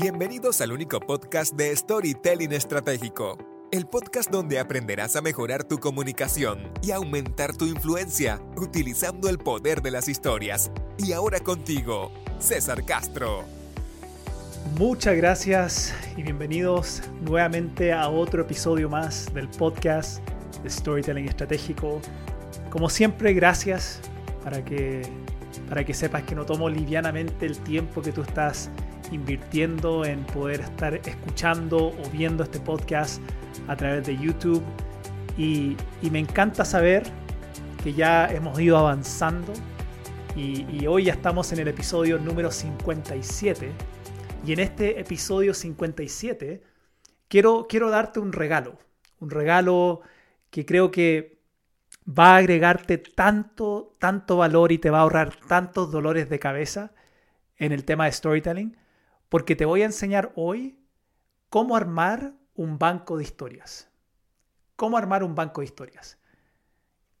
Bienvenidos al único podcast de Storytelling Estratégico, el podcast donde aprenderás a mejorar tu comunicación y aumentar tu influencia utilizando el poder de las historias. Y ahora contigo, César Castro. Muchas gracias y bienvenidos nuevamente a otro episodio más del podcast de Storytelling Estratégico. Como siempre, gracias para que, para que sepas que no tomo livianamente el tiempo que tú estás invirtiendo en poder estar escuchando o viendo este podcast a través de YouTube. Y, me encanta saber que ya hemos ido avanzando y, y, hoy ya estamos en el episodio número 57. Y en este episodio 57 quiero, quiero darte un regalo. Un regalo que creo que va a agregarte tanto, tanto valor y te va a ahorrar tantos dolores de cabeza en el tema de storytelling porque te voy a enseñar hoy cómo armar un banco de historias. Cómo armar un banco de historias.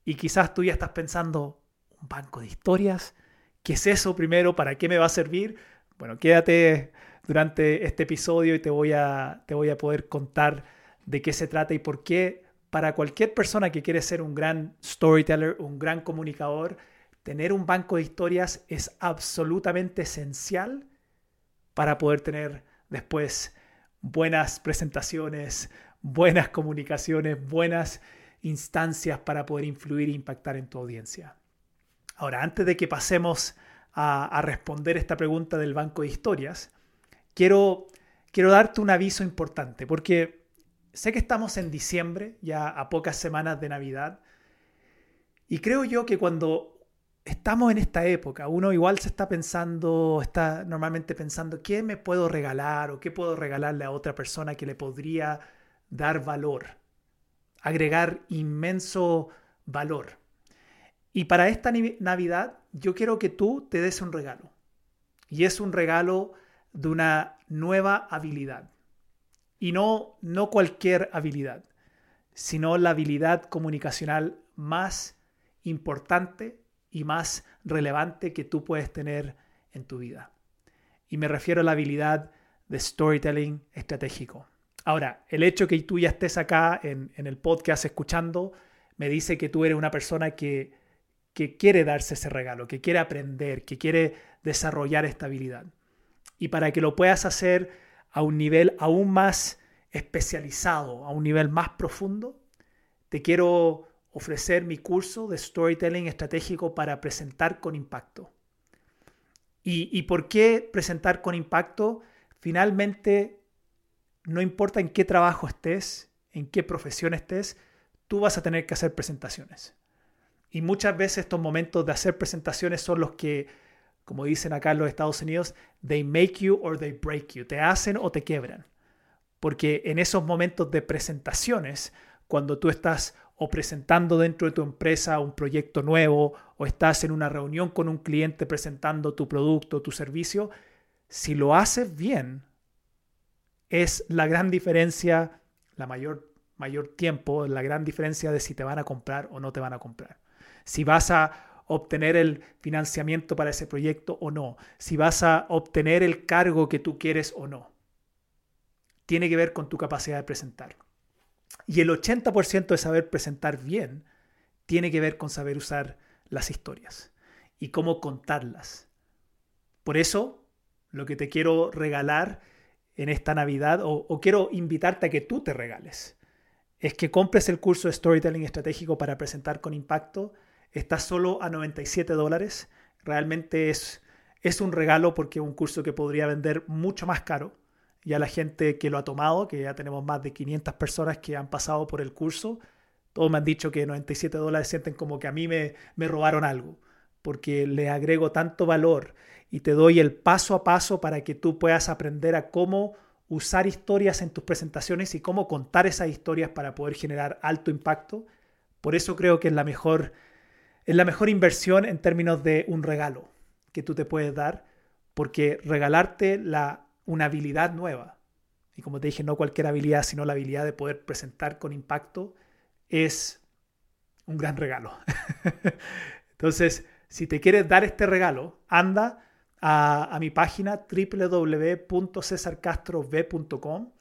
Y quizás tú ya estás pensando, ¿un banco de historias? ¿Qué es eso primero? ¿Para qué me va a servir? Bueno, quédate durante este episodio y te voy a, te voy a poder contar de qué se trata y por qué para cualquier persona que quiere ser un gran storyteller, un gran comunicador, tener un banco de historias es absolutamente esencial para poder tener después buenas presentaciones, buenas comunicaciones, buenas instancias para poder influir e impactar en tu audiencia. Ahora, antes de que pasemos a, responder esta pregunta del banco de historias, quiero, quiero darte un aviso importante, porque sé que estamos en diciembre, ya a pocas semanas de Navidad, y creo yo que cuando estamos en esta época, uno igual se está pensando, está normalmente pensando, ¿qué me puedo regalar o qué puedo regalarle a otra persona que le podría dar valor, agregar inmenso valor? Y para esta Navidad yo quiero que tú te des un regalo. Y es un regalo de una nueva habilidad. Y no, no cualquier habilidad, sino la habilidad comunicacional más importante y más relevante que tú puedes tener en tu vida. Y me refiero a la habilidad de storytelling estratégico. Ahora, el hecho que tú ya estés acá en, el podcast escuchando me dice que tú eres una persona que, que quiere darse ese regalo, que quiere aprender, que quiere desarrollar esta habilidad. Y para que lo puedas hacer a un nivel aún más especializado, a un nivel más profundo, te quiero ofrecer mi curso de storytelling estratégico para presentar con impacto. ¿Y, por qué presentar con impacto? Finalmente, no importa en qué trabajo estés, en qué profesión estés, tú vas a tener que hacer presentaciones. Y muchas veces estos momentos de hacer presentaciones son los que, como dicen acá en los Estados Unidos, they make you or they break you. Te hacen o te quiebran. Porque en esos momentos de presentaciones, cuando tú estás o presentando dentro de tu empresa un proyecto nuevo o estás en una reunión con un cliente presentando tu producto, tu servicio, si lo haces bien, es la gran diferencia, la mayor, mayor tiempo, la gran diferencia de si te van a comprar o no te van a comprar. Si vas a obtener el financiamiento para ese proyecto o no. Si vas a obtener el cargo que tú quieres o no. Tiene que ver con tu capacidad de presentar. Y el 80% de saber presentar bien tiene que ver con saber usar las historias y cómo contarlas. Por eso, lo que te quiero regalar en esta Navidad, o, quiero invitarte a que tú te regales, es que compres el curso de Storytelling Estratégico para presentar con impacto. Está solo a 97 dólares. Realmente es, es un regalo porque es un curso que podría vender mucho más caro ya la gente que lo ha tomado, que ya tenemos más de 500 personas que han pasado por el curso, todos me han dicho que 97 dólares sienten como que a mí me, me robaron algo, porque le agrego tanto valor y te doy el paso a paso para que tú puedas aprender a cómo usar historias en tus presentaciones y cómo contar esas historias para poder generar alto impacto. Por eso creo que es la mejor, es la mejor inversión en términos de un regalo que tú te puedes dar, porque regalarte la una habilidad nueva. Y como te dije, no cualquier habilidad, sino la habilidad de poder presentar con impacto es un gran regalo. Entonces, si te quieres dar este regalo, anda a, mi página www.cesarcastrov.com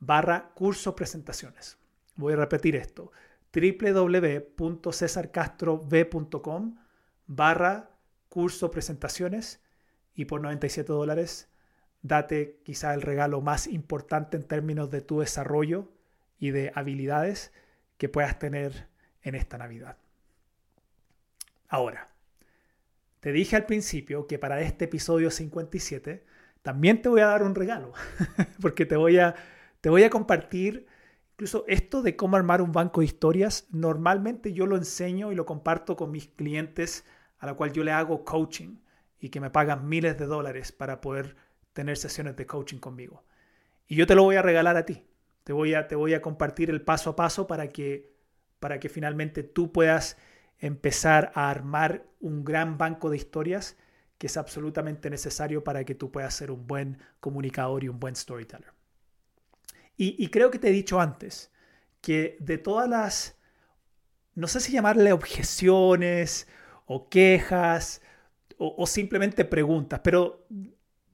barra curso presentaciones. Voy a repetir esto, www.cesarcastrov.com barra curso presentaciones y por 97 dólares date quizá el regalo más importante en términos de tu desarrollo y de habilidades que puedas tener en esta Navidad. Ahora, te dije al principio que para este episodio 57 también te voy a dar un regalo, porque te voy a, te voy a compartir incluso esto de cómo armar un banco de historias. Normalmente yo lo enseño y lo comparto con mis clientes a la cual yo le hago coaching y que me pagan miles de dólares para poder tener sesiones de coaching conmigo. Y yo te lo voy a regalar a ti. Te voy a, te voy a compartir el paso a paso para que, para que finalmente tú puedas empezar a armar un gran banco de historias que es absolutamente necesario para que tú puedas ser un buen comunicador y un buen storyteller. Y, creo que te he dicho antes que de todas las, no sé si llamarle objeciones o quejas o, o simplemente preguntas, pero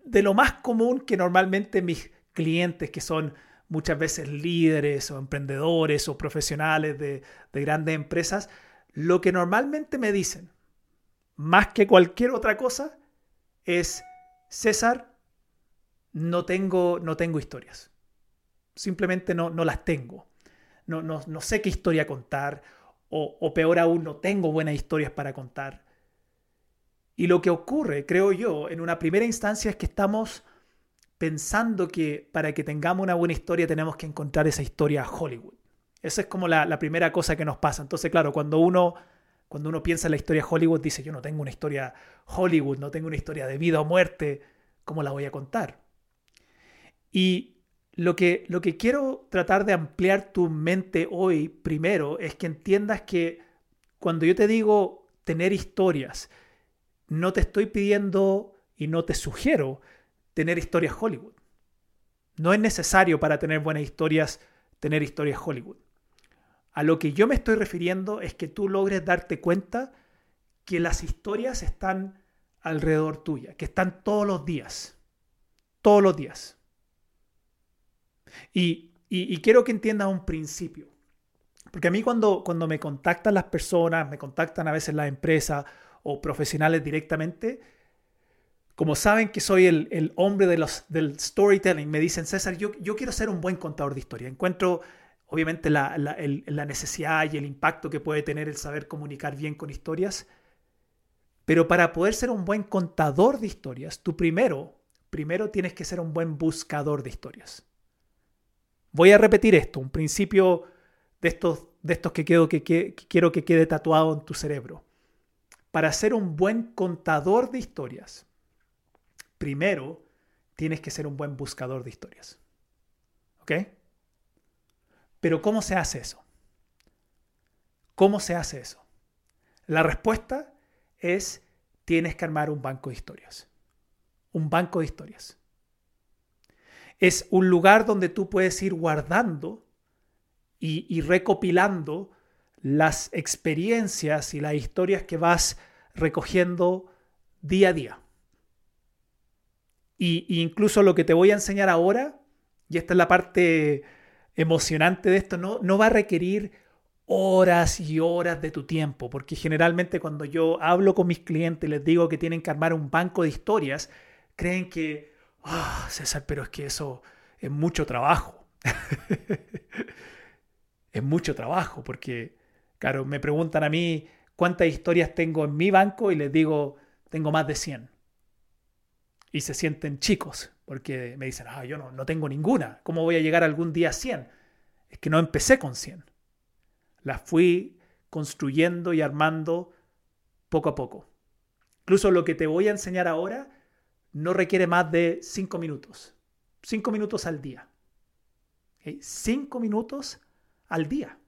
de lo más común que normalmente mis clientes que son muchas veces líderes o emprendedores o profesionales de, de grandes empresas, lo que normalmente me dicen, más que cualquier otra cosa, es, César, no tengo, no tengo historias. Simplemente no, no las tengo. No, no, no, sé qué historia contar. O, o peor aún, no tengo buenas historias para contar. Y lo que ocurre, creo yo, en una primera instancia es que estamos pensando que para que tengamos una buena historia tenemos que encontrar esa historia a Hollywood. Esa es como la, primera cosa que nos pasa. Entonces, claro, cuando uno, cuando uno piensa en la historia Hollywood, dice, yo no tengo una historia Hollywood, no tengo una historia de vida o muerte, ¿cómo la voy a contar? Y lo que, lo que quiero tratar de ampliar tu mente hoy primero es que entiendas que cuando yo te digo tener historias, no te estoy pidiendo y no te sugiero tener historias Hollywood. No es necesario para tener buenas historias tener historias Hollywood. A lo que yo me estoy refiriendo es que tú logres darte cuenta que las historias están alrededor tuya, que están todos los días. Todos los días. Y, quiero que entiendas un principio. Porque a mí cuando, cuando me contactan las personas, me contactan a veces las empresas o profesionales directamente, como saben que soy el, hombre de los, del storytelling, me dicen, César, yo, yo quiero ser un buen contador de historia. Encuentro obviamente la, necesidad y el impacto que puede tener el saber comunicar bien con historias. Pero para poder ser un buen contador de historias, tú primero, primero tienes que ser un buen buscador de historias. Voy a repetir esto, un principio de estos, de estos que quiero que quede tatuado en tu cerebro. Para ser un buen contador de historias, primero tienes que ser un buen buscador de historias. ¿Ok? Pero ¿cómo se hace eso? ¿Cómo se hace eso? La respuesta es tienes que armar un banco de historias. Un banco de historias. Es un lugar donde tú puedes ir guardando y, recopilando las experiencias y las historias que vas recogiendo día a día. Y, incluso lo que te voy a enseñar ahora, y esta es la parte emocionante de esto no, no va a requerir horas y horas de tu tiempo, porque generalmente cuando yo hablo con mis clientes y les digo que tienen que armar un banco de historias, creen que, ah, César, pero es que eso es mucho trabajo. es mucho trabajo, porque, claro, me preguntan a mí cuántas historias tengo en mi banco y les digo, tengo más de 100. Y se sienten chicos, porque me dicen, ah, yo no, no tengo ninguna, ¿cómo voy a llegar algún día a 100? Es que no empecé con 100. Las fui construyendo y armando poco a poco. Incluso lo que te voy a enseñar ahora no requiere más de 5 minutos. 5 minutos al día. 5 minutos al día.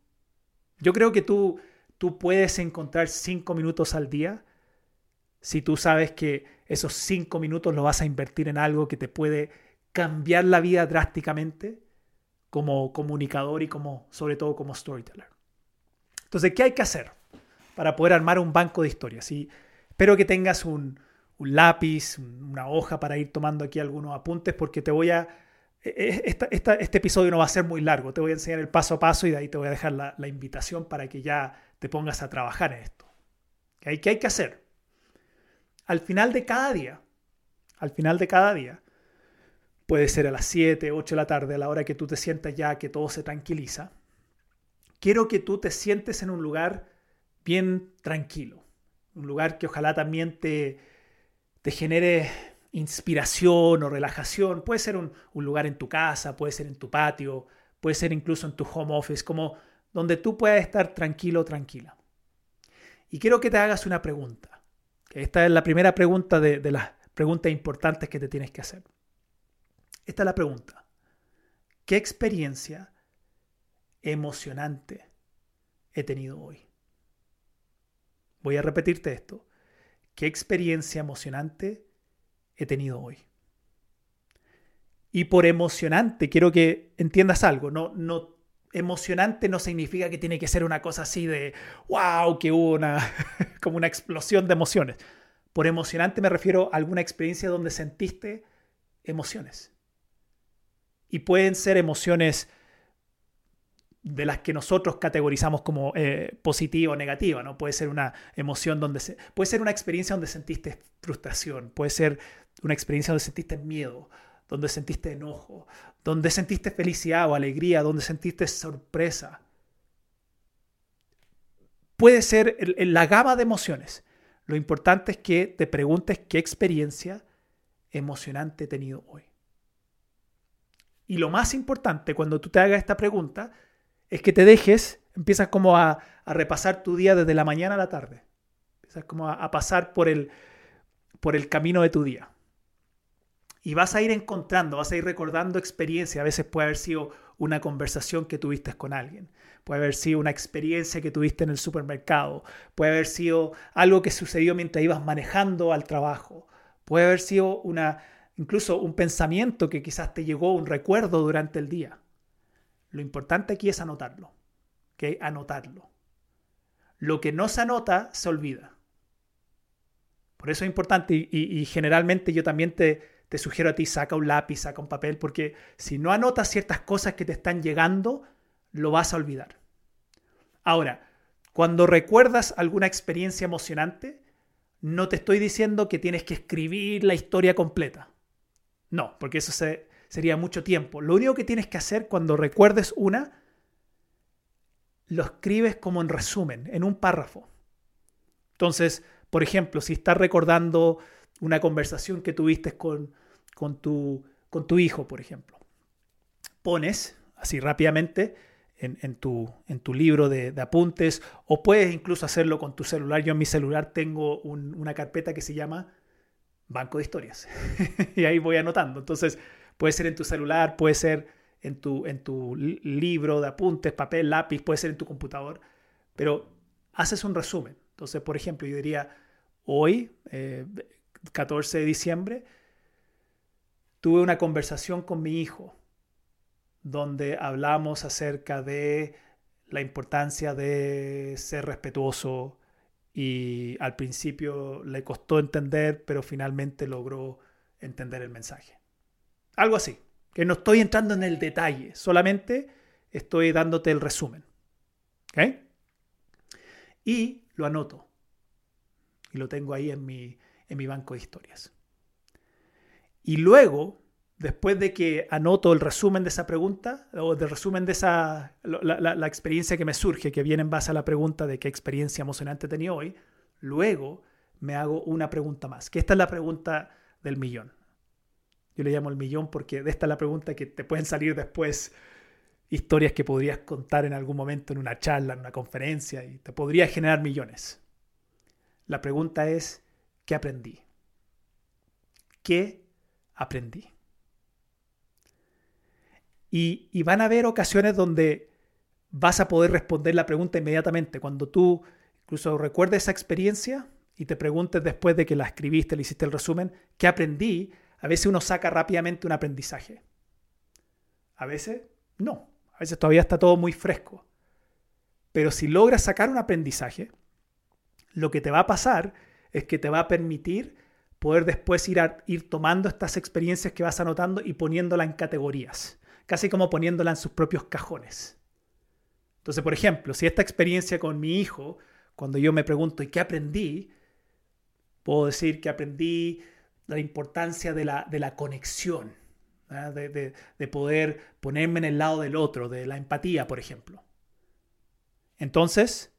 Yo creo que tú, tú puedes encontrar 5 minutos al día si tú sabes que esos cinco minutos los vas a invertir en algo que te puede cambiar la vida drásticamente como comunicador y como, sobre todo como storyteller. Entonces, ¿qué hay que hacer para poder armar un banco de historias? Y espero que tengas un, un lápiz, una hoja para ir tomando aquí algunos apuntes porque te voy a... E, e, este episodio no va a ser muy largo, te voy a enseñar el paso a paso y de ahí te voy a dejar la, invitación para que ya te pongas a trabajar en esto. ¿Qué hay, ¿Qué hay que hacer? Al final de cada día, al final de cada día, puede ser a las 7, 8 de la tarde, a la hora que tú te sientas ya, que todo se tranquiliza, quiero que tú te sientes en un lugar bien tranquilo, un lugar que ojalá también te, te genere inspiración o relajación. Puede ser un, lugar en tu casa, puede ser en tu patio, puede ser incluso en tu home office, como donde tú puedas estar tranquilo tranquila. Y quiero que te hagas una pregunta. Esta es la primera pregunta de, de las preguntas importantes que te tienes que hacer. Esta es la pregunta. ¿Qué experiencia emocionante he tenido hoy? Voy a repetirte esto. ¿Qué experiencia emocionante he tenido hoy? Y por emocionante quiero que entiendas algo. No, no, emocionante no significa que tiene que ser una cosa así de wow, que hubo una como una explosión de emociones. Por emocionante me refiero a alguna experiencia donde sentiste emociones. Y pueden ser emociones de las que nosotros categorizamos como eh, positiva o negativa, ¿no? Puede ser una emoción donde se, puede ser una experiencia donde sentiste frustración, puede ser una experiencia donde sentiste miedo, donde sentiste enojo, donde sentiste felicidad o alegría, donde sentiste sorpresa. Puede ser la gama de emociones. Lo importante es que te preguntes qué experiencia emocionante he tenido hoy. Y lo más importante cuando tú te hagas esta pregunta es que te dejes, empiezas como a, repasar tu día desde la mañana a la tarde. Empiezas como a, pasar por el, por el camino de tu día. Y vas a ir encontrando, vas a ir recordando experiencias. A veces puede haber sido una conversación que tuviste con alguien. Puede haber sido una experiencia que tuviste en el supermercado. Puede haber sido algo que sucedió mientras ibas manejando al trabajo. Puede haber sido una, incluso un pensamiento que quizás te llegó, un recuerdo durante el día. Lo importante aquí es anotarlo. ¿ok? Anotarlo. Lo que no se anota se olvida. Por eso es importante y, generalmente yo también te, te sugiero a ti, saca un lápiz, saca un papel, porque si no anotas ciertas cosas que te están llegando, lo vas a olvidar. Ahora, cuando recuerdas alguna experiencia emocionante, no te estoy diciendo que tienes que escribir la historia completa. No, porque eso se, sería mucho tiempo. Lo único que tienes que hacer cuando recuerdes una, lo escribes como en resumen, en un párrafo. Entonces, por ejemplo, si estás recordando una conversación que tuviste con, con, tu, con tu hijo, por ejemplo, pones así rápidamente en, tu, en tu, libro de, apuntes o puedes incluso hacerlo con tu celular. Yo en mi celular tengo una carpeta que se llama Banco de Historias y ahí voy anotando. Entonces, Puede ser en tu celular, puede ser en tu, en tu libro de apuntes, papel, lápiz, puede ser en tu computador, pero haces un resumen. Entonces, por ejemplo, yo diría, hoy, 14 eh, de diciembre, tuve una conversación con mi hijo donde hablamos acerca de la importancia de ser respetuoso y al principio le costó entender, pero finalmente logró entender el mensaje. Algo así. Que no estoy entrando en el detalle, solamente estoy dándote el resumen. Y lo anoto. Y lo tengo ahí en mi, en mi banco de historias. Y luego, después de que anoto el resumen de esa pregunta, o el resumen de esa, la, experiencia que me surge, que viene en base a la pregunta de qué experiencia emocionante tenido hoy, luego me hago una pregunta más, que esta es la pregunta del millón. Yo le llamo el millón porque esta es la pregunta que te pueden salir después historias que podrías contar en algún momento en una charla, en una conferencia y te podría generar millones. La pregunta es, ¿qué aprendí? ¿Qué aprendí? Y, van a haber ocasiones donde vas a poder responder la pregunta inmediatamente. Cuando tú incluso recuerdes esa experiencia y te preguntes después de que la escribiste, le hiciste el resumen, ¿qué aprendí? A veces uno saca rápidamente un aprendizaje. A veces no. A veces todavía está todo muy fresco. Pero si logras sacar un aprendizaje, lo que te va a pasar es que te va a permitir poder después ir, ir tomando estas experiencias que vas anotando y poniéndolas en categorías, casi como poniéndolas en sus propios cajones. Entonces, por ejemplo, si esta experiencia con mi hijo, cuando yo me pregunto, ¿y qué aprendí? Puedo decir que aprendí la importancia de la, de la conexión, de, de, poder ponerme en el lado del otro, de la empatía, por ejemplo. Entonces,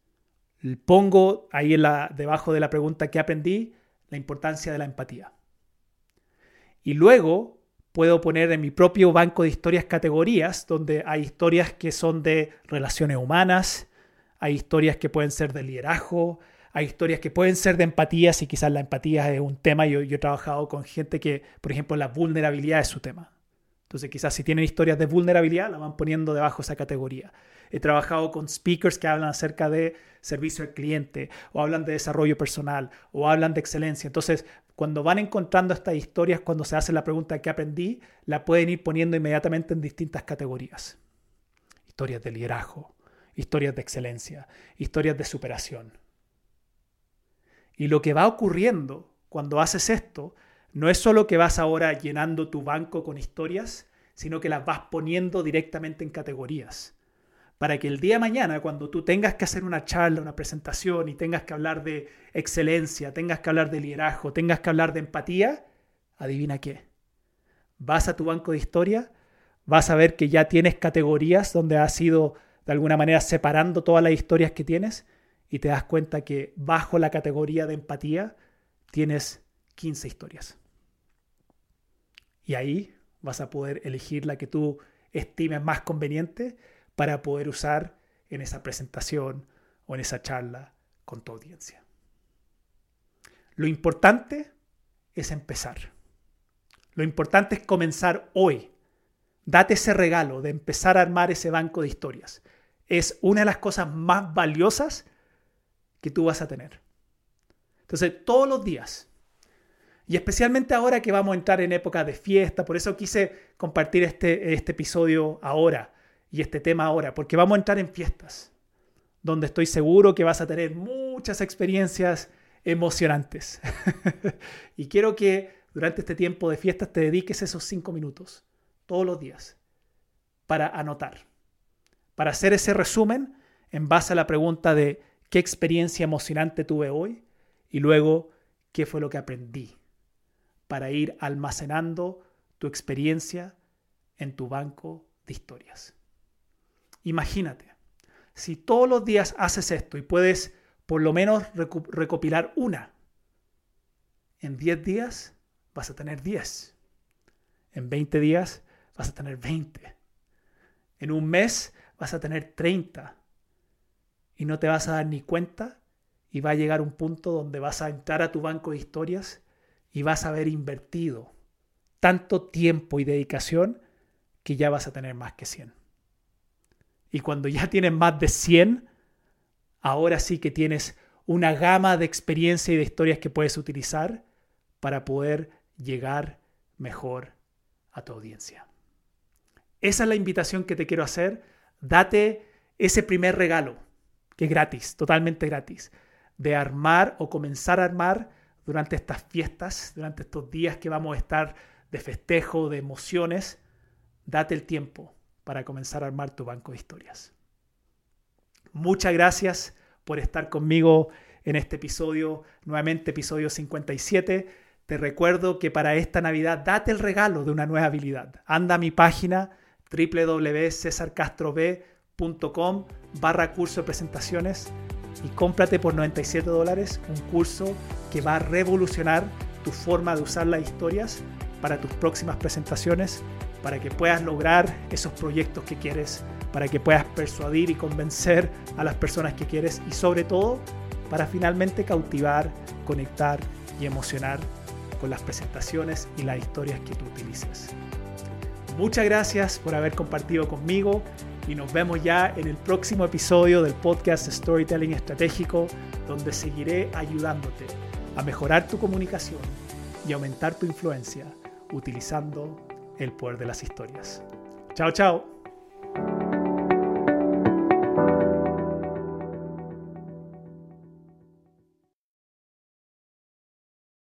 pongo ahí debajo de la pregunta ¿qué aprendí? La importancia de la empatía. Y luego puedo poner en mi propio banco de historias categorías donde hay historias que son de relaciones humanas, hay historias que pueden ser de liderazgo, hay historias que pueden ser de empatía, si quizás la empatía es un tema. Yo, yo he trabajado con gente que, por ejemplo, la vulnerabilidad es su tema. Entonces quizás si tienen historias de vulnerabilidad, la van poniendo debajo de esa categoría. He trabajado con speakers que hablan acerca de servicio al cliente, o hablan de desarrollo personal, o hablan de excelencia. Entonces, cuando van encontrando estas historias, cuando se hace la pregunta ¿qué aprendí?, la pueden ir poniendo inmediatamente en distintas categorías. Historias de liderazgo, historias de excelencia, historias de superación. Y lo que va ocurriendo cuando haces esto no es solo que vas ahora llenando tu banco con historias, sino que las vas poniendo directamente en categorías. Para que el día mañana, cuando tú tengas que hacer una charla, una presentación y tengas que hablar de excelencia, tengas que hablar de liderazgo, tengas que hablar de empatía, adivina qué. Vas a tu banco de historia, vas a ver que ya tienes categorías donde has ido de alguna manera separando todas las historias que tienes y te das cuenta que bajo la categoría de empatía tienes 15 historias. Y ahí vas a poder elegir la que tú estimes más conveniente para poder usar en esa presentación o en esa charla con tu audiencia. Lo importante es empezar. Lo importante es comenzar hoy. Date ese regalo de empezar a armar ese banco de historias. Es una de las cosas más valiosas que tú vas a tener. Entonces, todos los días, y especialmente ahora que vamos a entrar en época de fiesta, por eso quise compartir este, este episodio ahora y este tema ahora, porque vamos a entrar en fiestas, donde estoy seguro que vas a tener muchas experiencias emocionantes. y quiero que durante este tiempo de fiestas te dediques esos cinco minutos, todos los días, para anotar, para hacer ese resumen en base a la pregunta de qué experiencia emocionante tuve hoy y luego qué fue lo que aprendí para ir almacenando tu experiencia en tu banco de historias. Imagínate, si todos los días haces esto y puedes por lo menos recopilar una, en 10 días vas a tener 10. En 20 días vas a tener 20. En un mes vas a tener 30 y no te vas a dar ni cuenta y va a llegar un punto donde vas a entrar a tu banco de historias y vas a haber invertido tanto tiempo y dedicación que ya vas a tener más que 100. Y cuando ya tienes más de 100, ahora sí que tienes una gama de experiencia y de historias que puedes utilizar para poder llegar mejor a tu audiencia. Esa es la invitación que te quiero hacer. Date ese primer regalo que es gratis, totalmente gratis, de armar o comenzar a armar durante estas fiestas, durante estos días que vamos a estar de festejo, de emociones, date el tiempo para comenzar a armar tu banco de historias. Muchas gracias por estar conmigo en este episodio, nuevamente episodio 57. Te recuerdo que para esta Navidad date el regalo de una nueva habilidad. Anda a mi página www.cesarcastrob.com com barra curso de presentaciones y cómprate por 97 dólares un curso que va a revolucionar tu forma de usar las historias para tus próximas presentaciones, para que puedas lograr esos proyectos que quieres, para que puedas persuadir y convencer a las personas que quieres y sobre todo para finalmente cautivar, conectar y emocionar con las presentaciones y las historias que tú utilices. Muchas gracias por haber compartido conmigo y nos vemos ya en el próximo episodio del podcast Storytelling Estratégico, donde seguiré ayudándote a mejorar tu comunicación y aumentar tu influencia utilizando el poder de las historias. Chao, chao.